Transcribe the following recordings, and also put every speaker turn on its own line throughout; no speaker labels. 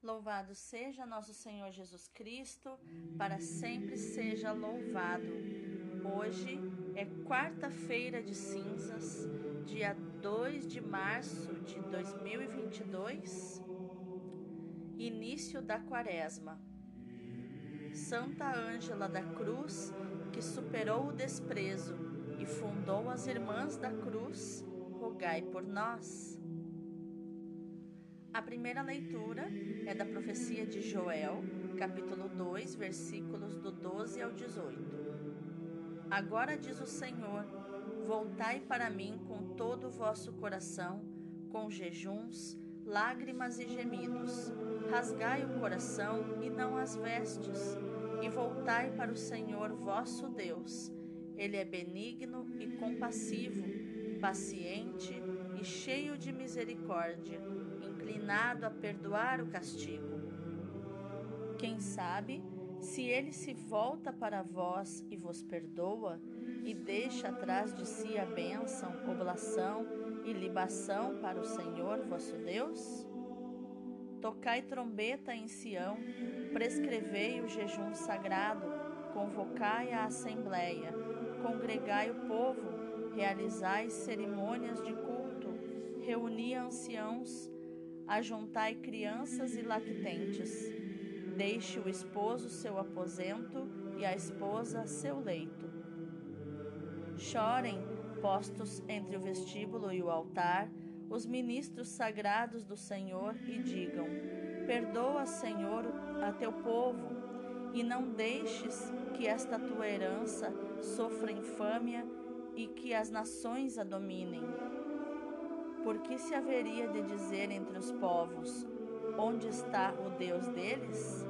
Louvado seja nosso Senhor Jesus Cristo, para sempre seja louvado. Hoje é quarta-feira de cinzas, dia 2 de março de 2022, início da quaresma. Santa Ângela da Cruz, que superou o desprezo e fundou as Irmãs da Cruz, rogai por nós. A primeira leitura é da profecia de Joel, capítulo 2, versículos do 12 ao 18. Agora diz o Senhor: Voltai para mim com todo o vosso coração, com jejuns, lágrimas e gemidos. Rasgai o coração e não as vestes, e voltai para o Senhor vosso Deus. Ele é benigno e compassivo, paciente e cheio de misericórdia inclinado a perdoar o castigo. Quem sabe, se ele se volta para vós e vos perdoa, e deixa atrás de si a bênção, oblação e libação para o Senhor vosso Deus? Tocai trombeta em Sião, prescrevei o jejum sagrado, convocai a assembleia, congregai o povo, realizai cerimônias de culto, reuni anciãos, ajuntai crianças e lactentes. Deixe o esposo seu aposento e a esposa seu leito. Chorem, postos entre o vestíbulo e o altar, os ministros sagrados do Senhor e digam: Perdoa, Senhor, a teu povo, e não deixes que esta tua herança sofra infâmia e que as nações a dominem por que se haveria de dizer entre os povos: Onde está o Deus deles?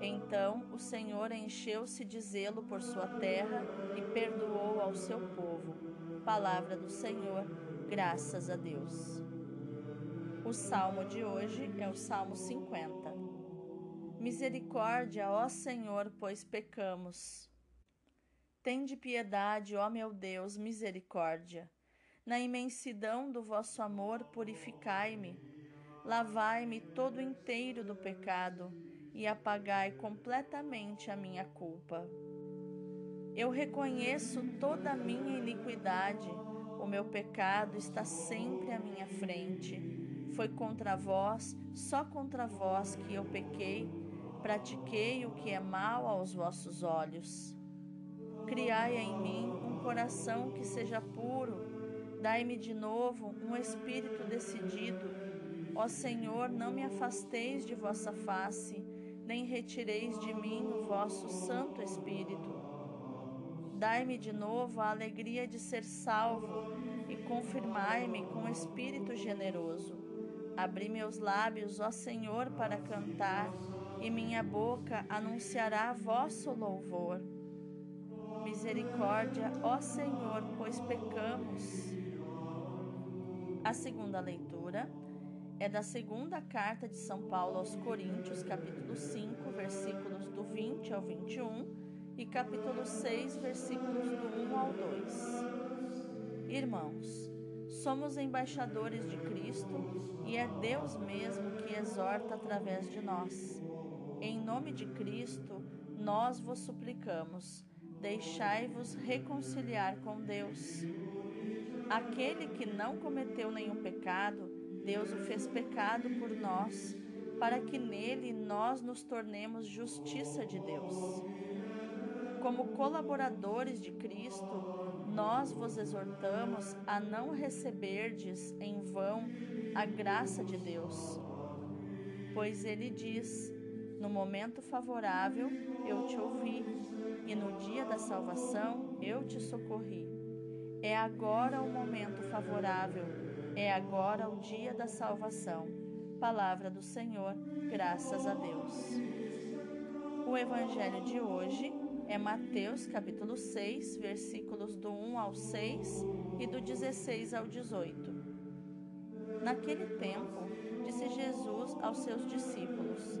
Então o Senhor encheu-se de zelo por sua terra e perdoou ao seu povo. Palavra do Senhor, graças a Deus. O salmo de hoje é o Salmo 50. Misericórdia, ó Senhor, pois pecamos. Tende piedade, ó meu Deus, misericórdia. Na imensidão do vosso amor, purificai-me. Lavai-me todo inteiro do pecado e apagai completamente a minha culpa. Eu reconheço toda a minha iniquidade, o meu pecado está sempre à minha frente. Foi contra vós, só contra vós que eu pequei, pratiquei o que é mal aos vossos olhos. Criai em mim um coração que seja puro Dai-me de novo um espírito decidido. Ó Senhor, não me afasteis de vossa face, nem retireis de mim o vosso Santo Espírito. Dai-me de novo a alegria de ser salvo e confirmai-me com espírito generoso. Abri meus lábios, ó Senhor, para cantar, e minha boca anunciará vosso louvor. Misericórdia, ó Senhor, pois pecamos. A segunda leitura é da segunda carta de São Paulo aos Coríntios, capítulo 5, versículos do 20 ao 21 e capítulo 6, versículos do 1 ao 2. Irmãos, somos embaixadores de Cristo e é Deus mesmo que exorta através de nós. Em nome de Cristo, nós vos suplicamos, deixai-vos reconciliar com Deus. Aquele que não cometeu nenhum pecado, Deus o fez pecado por nós, para que nele nós nos tornemos justiça de Deus. Como colaboradores de Cristo, nós vos exortamos a não receberdes em vão a graça de Deus. Pois ele diz: No momento favorável eu te ouvi, e no dia da salvação eu te socorri. É agora o momento favorável, é agora o dia da salvação. Palavra do Senhor, graças a Deus. O evangelho de hoje é Mateus capítulo 6, versículos do 1 ao 6 e do 16 ao 18. Naquele tempo, disse Jesus aos seus discípulos: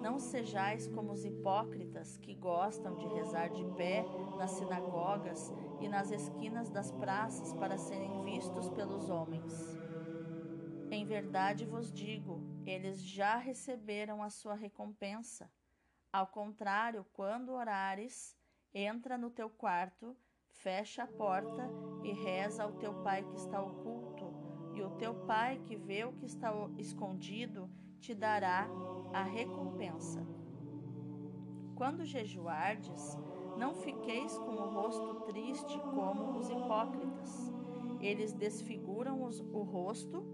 não sejais como os hipócritas que gostam de rezar de pé nas sinagogas e nas esquinas das praças para serem vistos pelos homens. Em verdade vos digo, eles já receberam a sua recompensa. Ao contrário, quando orares, entra no teu quarto, fecha a porta e reza ao teu pai que está oculto, e o teu pai que vê o que está escondido te dará a recompensa. Quando jejuardes, não fiqueis com o rosto triste como os hipócritas. Eles desfiguram os, o rosto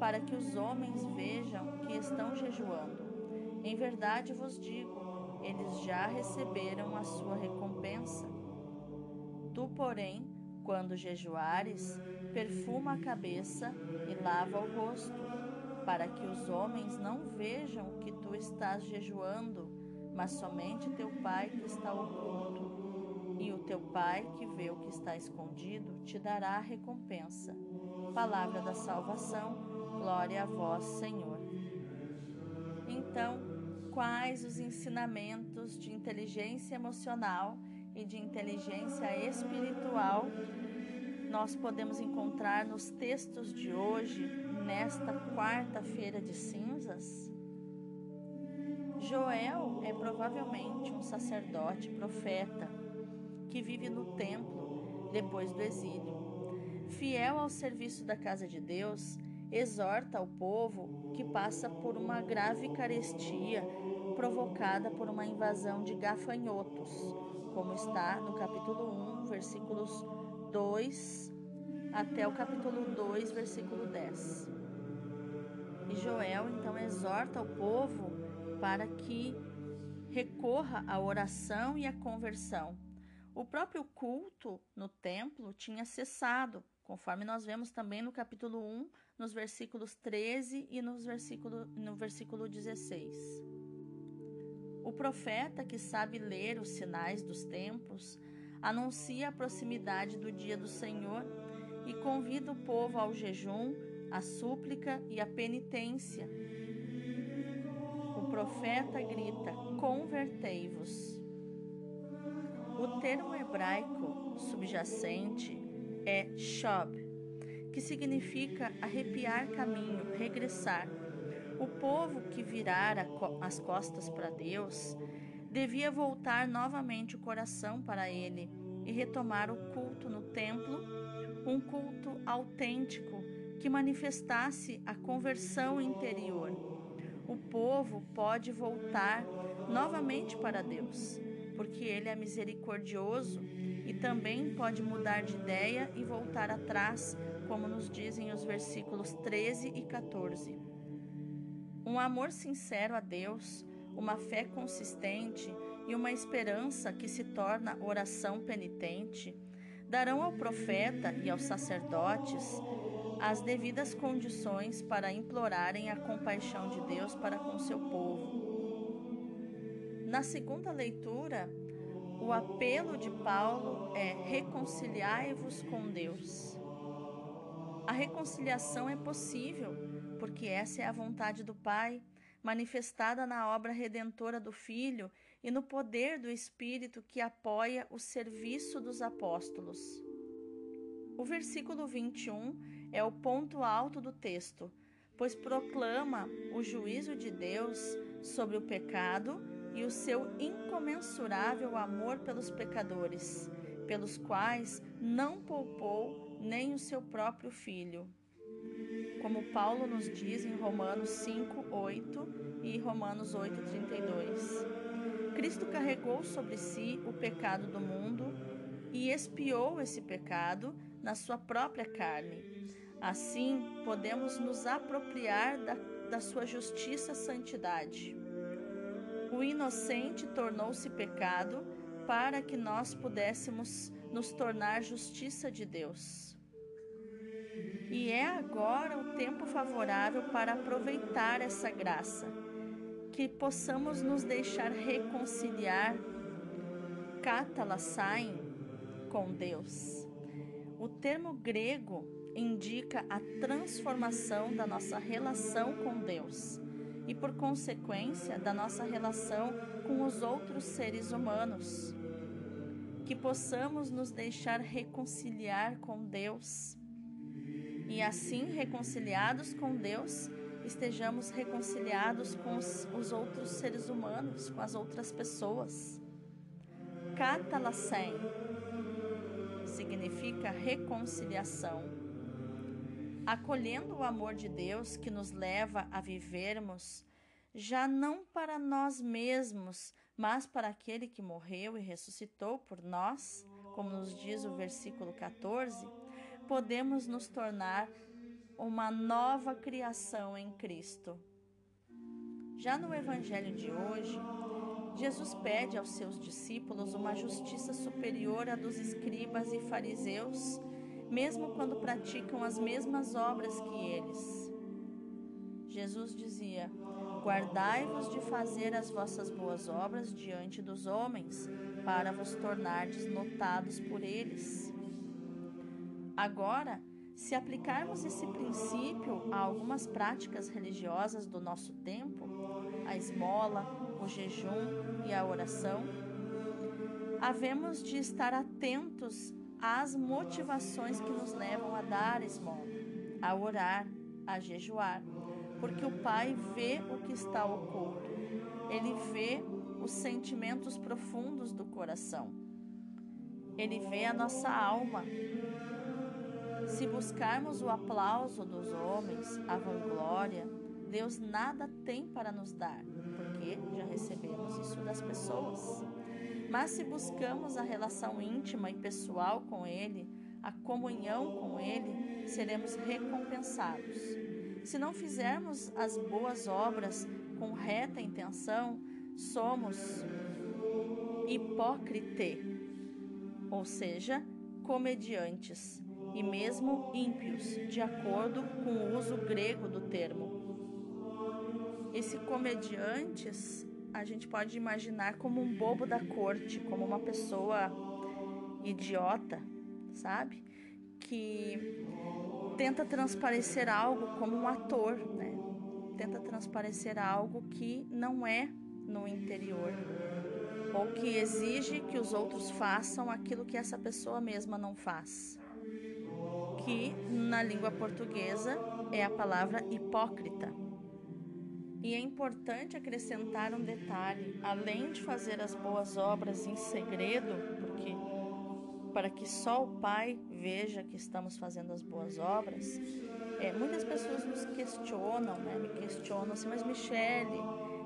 para que os homens vejam que estão jejuando. Em verdade vos digo, eles já receberam a sua recompensa. Tu, porém, quando jejuares, perfuma a cabeça e lava o rosto para que os homens não vejam que tu estás jejuando, mas somente teu Pai que está oculto. E o teu Pai que vê o que está escondido te dará a recompensa. Palavra da salvação, glória a vós, Senhor. Então, quais os ensinamentos de inteligência emocional e de inteligência espiritual nós podemos encontrar nos textos de hoje nesta quarta-feira de cinzas? Joel é provavelmente um sacerdote profeta que vive no templo depois do exílio. Fiel ao serviço da casa de Deus, exorta o povo que passa por uma grave carestia provocada por uma invasão de gafanhotos, como está no capítulo 1, versículos 2 até o capítulo 2, versículo 10. E Joel então exorta o povo para que recorra à oração e à conversão. O próprio culto no templo tinha cessado, conforme nós vemos também no capítulo 1, nos versículos 13 e nos versículo, no versículo 16. O profeta que sabe ler os sinais dos tempos anuncia a proximidade do dia do Senhor e convida o povo ao jejum, a súplica e a penitência. O profeta grita: Convertei-vos. O termo hebraico subjacente é shob, que significa arrepiar caminho, regressar. O povo que virara as costas para Deus devia voltar novamente o coração para Ele e retomar o culto no templo, um culto autêntico que manifestasse a conversão interior. O povo pode voltar novamente para Deus, porque Ele é misericordioso e também pode mudar de ideia e voltar atrás, como nos dizem os versículos 13 e 14. Um amor sincero a Deus, uma fé consistente e uma esperança que se torna oração penitente darão ao profeta e aos sacerdotes as devidas condições para implorarem a compaixão de Deus para com seu povo. Na segunda leitura, o apelo de Paulo é: reconciliai-vos com Deus. A reconciliação é possível, porque essa é a vontade do Pai, manifestada na obra redentora do Filho e no poder do Espírito que apoia o serviço dos apóstolos. O versículo 21 é o ponto alto do texto, pois proclama o juízo de Deus sobre o pecado e o seu incomensurável amor pelos pecadores, pelos quais não poupou nem o seu próprio filho. Como Paulo nos diz em Romanos 5, 8 e Romanos 8, 32. Cristo carregou sobre si o pecado do mundo e expiou esse pecado na sua própria carne. Assim, podemos nos apropriar da, da sua justiça santidade. O inocente tornou-se pecado para que nós pudéssemos nos tornar justiça de Deus. E é agora o tempo favorável para aproveitar essa graça, que possamos nos deixar reconciliar, catalassain, com Deus. O termo grego indica a transformação da nossa relação com Deus e, por consequência, da nossa relação com os outros seres humanos. Que possamos nos deixar reconciliar com Deus e, assim, reconciliados com Deus, estejamos reconciliados com os, os outros seres humanos, com as outras pessoas. Catalacém significa reconciliação. Acolhendo o amor de Deus que nos leva a vivermos, já não para nós mesmos, mas para aquele que morreu e ressuscitou por nós, como nos diz o versículo 14, podemos nos tornar uma nova criação em Cristo. Já no Evangelho de hoje, Jesus pede aos seus discípulos uma justiça superior à dos escribas e fariseus, mesmo quando praticam as mesmas obras que eles. Jesus dizia: Guardai-vos de fazer as vossas boas obras diante dos homens, para vos tornardes notados por eles. Agora, se aplicarmos esse princípio a algumas práticas religiosas do nosso tempo, a esmola, o jejum e a oração, havemos de estar atentos às motivações que nos levam a dar esmola, a orar, a jejuar, porque o Pai vê o que está oculto, ele vê os sentimentos profundos do coração, ele vê a nossa alma se buscarmos o aplauso dos homens, a vanglória, Deus nada tem para nos dar, porque já recebemos isso das pessoas. Mas se buscamos a relação íntima e pessoal com Ele, a comunhão com Ele, seremos recompensados. Se não fizermos as boas obras com reta intenção, somos hipócrite, ou seja, comediantes e mesmo ímpios, de acordo com o uso grego do termo. Esse comediantes a gente pode imaginar como um bobo da corte, como uma pessoa idiota, sabe? Que tenta transparecer algo como um ator, né? Tenta transparecer algo que não é no interior, ou que exige que os outros façam aquilo que essa pessoa mesma não faz que na língua portuguesa é a palavra hipócrita. E é importante acrescentar um detalhe: além de fazer as boas obras em segredo, porque para que só o Pai veja que estamos fazendo as boas obras, é, muitas pessoas nos questionam, né? Me questionam assim, mas Michele,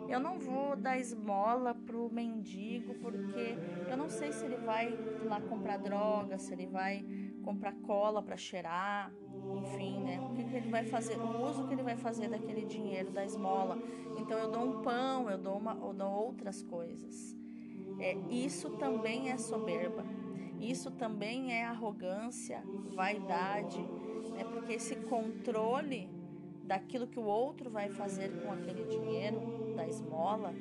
eu não vou dar esmola pro mendigo porque eu não sei se ele vai lá comprar droga, se ele vai comprar cola para cheirar, enfim, né? O que, que, ele vai fazer, o uso que ele vai fazer daquele dinheiro da esmola. Então eu dou um pão, eu dou, uma, eu dou outras coisas. É, isso também é soberba. Isso também é arrogância, vaidade, né? porque esse controle daquilo que o outro vai fazer com aquele dinheiro da esmola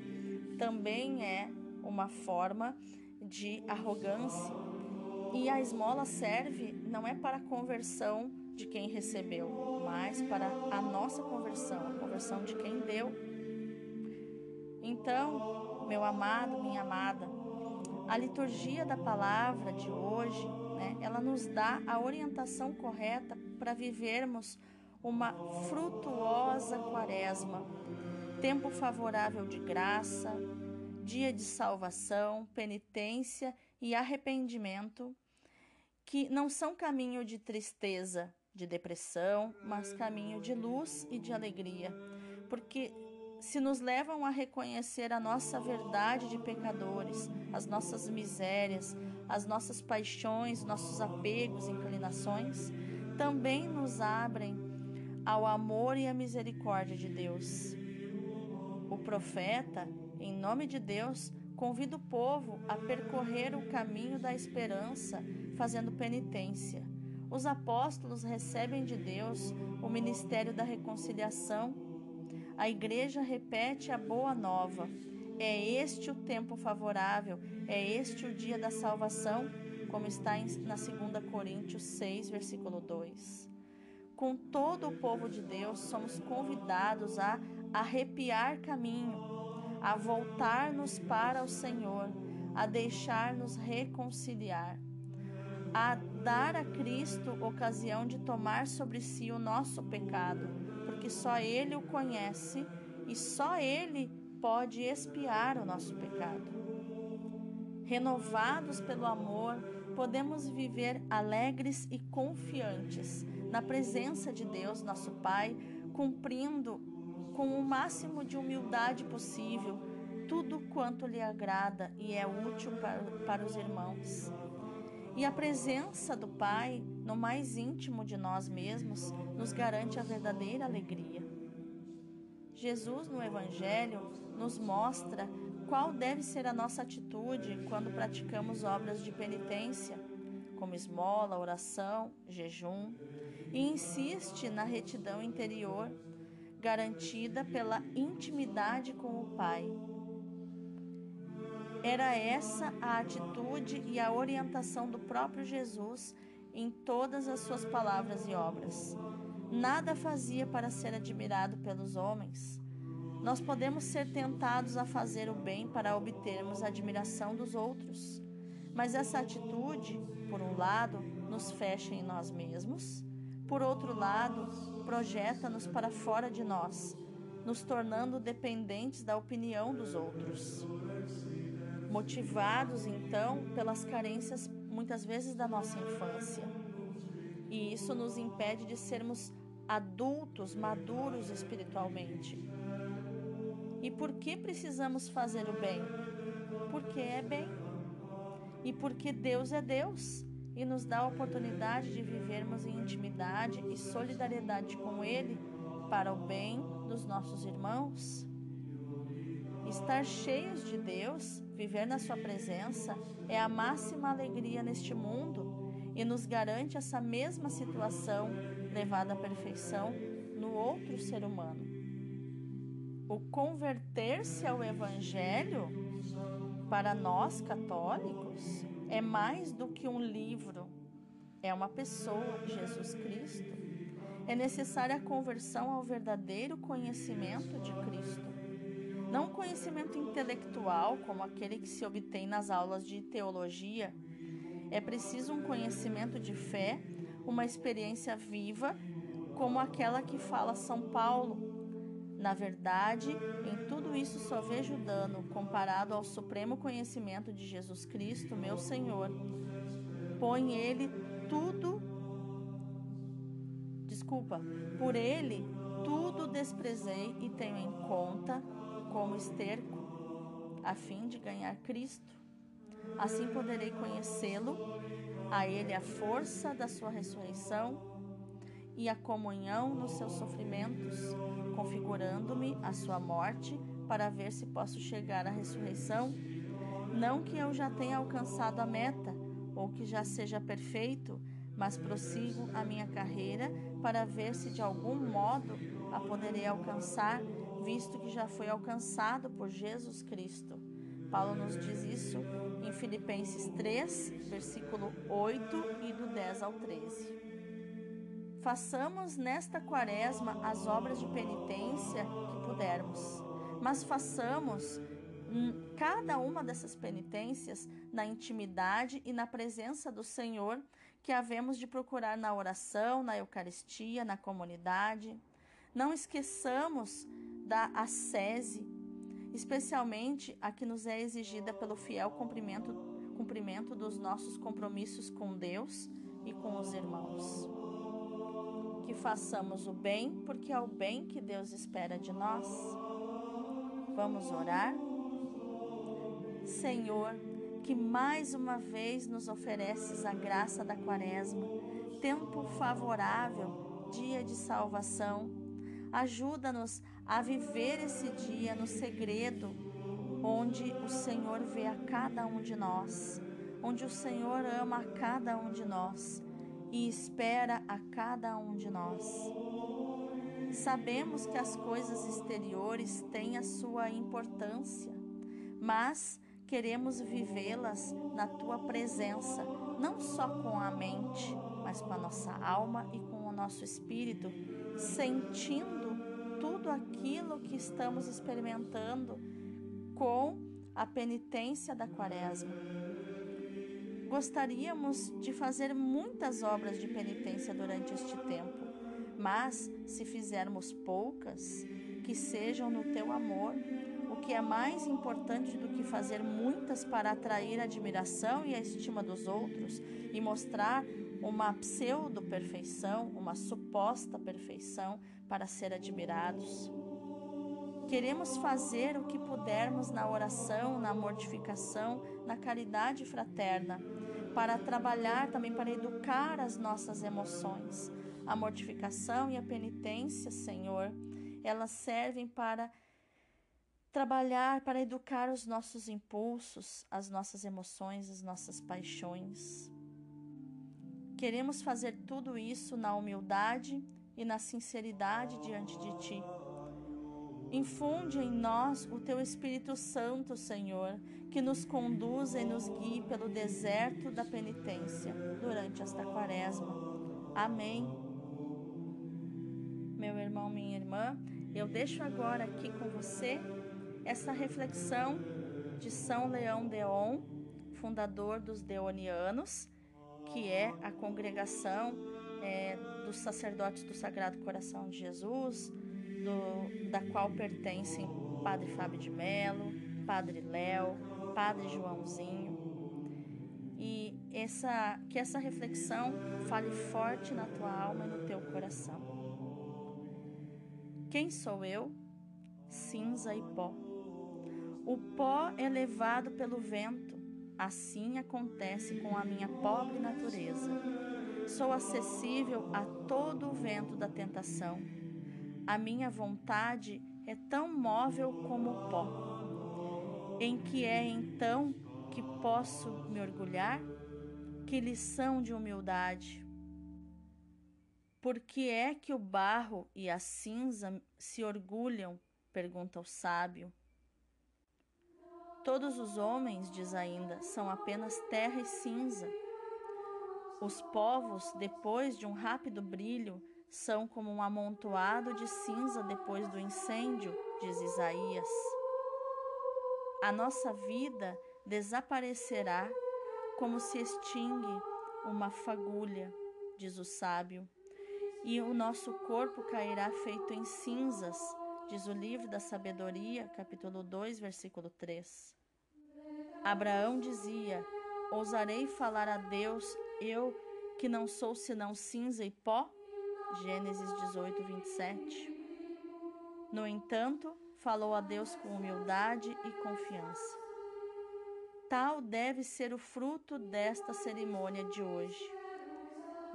também é uma forma de arrogância e a esmola serve não é para a conversão de quem recebeu, mas para a nossa conversão, a conversão de quem deu. Então, meu amado, minha amada, a liturgia da palavra de hoje, né, ela nos dá a orientação correta para vivermos uma frutuosa quaresma, tempo favorável de graça, dia de salvação, penitência e arrependimento, que não são caminho de tristeza, de depressão, mas caminho de luz e de alegria, porque se nos levam a reconhecer a nossa verdade de pecadores, as nossas misérias, as nossas paixões, nossos apegos, inclinações, também nos abrem ao amor e à misericórdia de Deus. O profeta, em nome de Deus, convida o povo a percorrer o caminho da esperança, fazendo penitência. Os apóstolos recebem de Deus o ministério da reconciliação. A igreja repete a boa nova. É este o tempo favorável, é este o dia da salvação, como está na 2 Coríntios 6, versículo 2. Com todo o povo de Deus, somos convidados a arrepiar caminho, a voltar-nos para o Senhor, a deixar-nos reconciliar, a dar a Cristo ocasião de tomar sobre si o nosso pecado, porque só Ele o conhece e só Ele pode expiar o nosso pecado. Renovados pelo amor, podemos viver alegres e confiantes na presença de Deus, nosso Pai, cumprindo com o máximo de humildade possível tudo quanto lhe agrada e é útil para, para os irmãos. E a presença do Pai no mais íntimo de nós mesmos nos garante a verdadeira alegria. Jesus, no Evangelho, nos mostra qual deve ser a nossa atitude quando praticamos obras de penitência, como esmola, oração, jejum, e insiste na retidão interior, garantida pela intimidade com o Pai. Era essa a atitude e a orientação do próprio Jesus em todas as suas palavras e obras. Nada fazia para ser admirado pelos homens. Nós podemos ser tentados a fazer o bem para obtermos a admiração dos outros, mas essa atitude, por um lado, nos fecha em nós mesmos por outro lado, projeta-nos para fora de nós, nos tornando dependentes da opinião dos outros. Motivados, então, pelas carências muitas vezes da nossa infância. E isso nos impede de sermos adultos, maduros espiritualmente. E por que precisamos fazer o bem? Porque é bem. E porque Deus é Deus e nos dá a oportunidade de vivermos em intimidade e solidariedade com Ele para o bem dos nossos irmãos. Estar cheios de Deus, viver na Sua presença, é a máxima alegria neste mundo e nos garante essa mesma situação levada à perfeição no outro ser humano. O converter-se ao Evangelho, para nós católicos, é mais do que um livro, é uma pessoa, Jesus Cristo. É necessária a conversão ao verdadeiro conhecimento de Cristo. Não conhecimento intelectual, como aquele que se obtém nas aulas de teologia. É preciso um conhecimento de fé, uma experiência viva, como aquela que fala São Paulo. Na verdade, em tudo isso só vejo dano comparado ao supremo conhecimento de Jesus Cristo, meu Senhor. Põe ele tudo. Desculpa, por ele tudo desprezei e tenho em conta como esterco, a fim de ganhar Cristo. Assim poderei conhecê-lo, a ele a força da sua ressurreição e a comunhão nos seus sofrimentos, configurando-me a sua morte para ver se posso chegar à ressurreição. Não que eu já tenha alcançado a meta ou que já seja perfeito, mas prossigo a minha carreira para ver se de algum modo a poderei alcançar, visto que já foi alcançado por Jesus Cristo. Paulo nos diz isso em Filipenses 3, versículo 8 e do 10 ao 13. Façamos nesta quaresma as obras de penitência que pudermos, mas façamos cada uma dessas penitências na intimidade e na presença do Senhor que havemos de procurar na oração, na Eucaristia, na comunidade. Não esqueçamos da ascese, especialmente a que nos é exigida pelo fiel cumprimento, cumprimento dos nossos compromissos com Deus e com os irmãos que façamos o bem, porque é o bem que Deus espera de nós. Vamos orar? Senhor, que mais uma vez nos ofereces a graça da Quaresma, tempo favorável, dia de salvação. Ajuda-nos a viver esse dia no segredo, onde o Senhor vê a cada um de nós, onde o Senhor ama a cada um de nós e espera a cada um de nós. Sabemos que as coisas exteriores têm a sua importância, mas queremos vivê-las na tua presença, não só com a mente, mas com a nossa alma e com o nosso espírito, sentindo tudo aquilo que estamos experimentando com a penitência da Quaresma. Gostaríamos de fazer muitas obras de penitência durante este tempo, mas se fizermos poucas, que sejam no teu amor, o que é mais importante do que fazer muitas para atrair a admiração e a estima dos outros e mostrar uma pseudo-perfeição, uma suposta perfeição para ser admirados. Queremos fazer o que pudermos na oração, na mortificação, na caridade fraterna, para trabalhar também para educar as nossas emoções. A mortificação e a penitência, Senhor, elas servem para trabalhar, para educar os nossos impulsos, as nossas emoções, as nossas paixões. Queremos fazer tudo isso na humildade e na sinceridade diante de Ti. Infunde em nós o Teu Espírito Santo, Senhor, que nos conduza e nos guie pelo deserto da penitência durante esta quaresma. Amém. Meu irmão, minha irmã, eu deixo agora aqui com você essa reflexão de São Leão Deon, fundador dos Deonianos, que é a congregação é, dos sacerdotes do Sagrado Coração de Jesus, do, da qual pertencem Padre Fábio de Melo, Padre Léo, Padre Joãozinho. E essa, que essa reflexão fale forte na tua alma e no teu coração. Quem sou eu? Cinza e pó. O pó é levado pelo vento, assim acontece com a minha pobre natureza. Sou acessível a todo o vento da tentação. A minha vontade é tão móvel como o pó. Em que é então que posso me orgulhar? Que lição de humildade! Por que é que o barro e a cinza se orgulham? pergunta o sábio. Todos os homens, diz ainda, são apenas terra e cinza. Os povos, depois de um rápido brilho, são como um amontoado de cinza depois do incêndio, diz Isaías. A nossa vida desaparecerá como se extingue uma fagulha, diz o sábio, e o nosso corpo cairá feito em cinzas, diz o livro da Sabedoria, capítulo 2, versículo 3. Abraão dizia: Ousarei falar a Deus eu que não sou senão cinza e pó? Gênesis 18, 27. No entanto, falou a Deus com humildade e confiança. Tal deve ser o fruto desta cerimônia de hoje.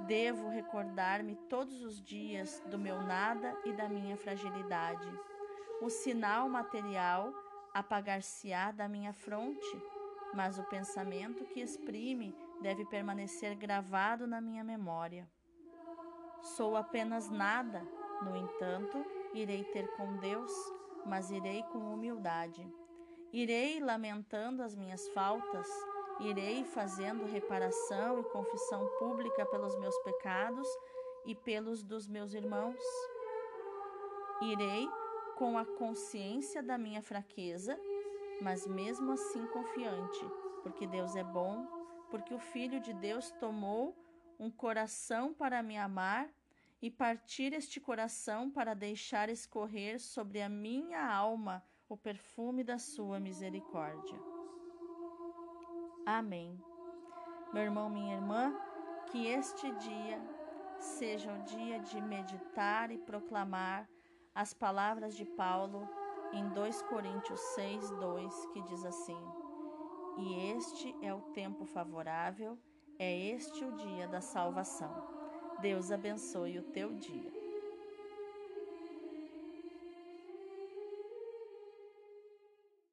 Devo recordar-me todos os dias do meu nada e da minha fragilidade. O sinal material apagar-se-á da minha fronte, mas o pensamento que exprime deve permanecer gravado na minha memória. Sou apenas nada, no entanto, irei ter com Deus, mas irei com humildade. Irei lamentando as minhas faltas, irei fazendo reparação e confissão pública pelos meus pecados e pelos dos meus irmãos. Irei com a consciência da minha fraqueza, mas mesmo assim confiante, porque Deus é bom porque o Filho de Deus tomou um coração para me amar e partir este coração para deixar escorrer sobre a minha alma o perfume da sua misericórdia. Amém. Meu irmão, minha irmã, que este dia seja o dia de meditar e proclamar as palavras de Paulo em 2 Coríntios 6, 2, que diz assim: E este é o tempo favorável, é este o dia da salvação. Deus abençoe o teu dia.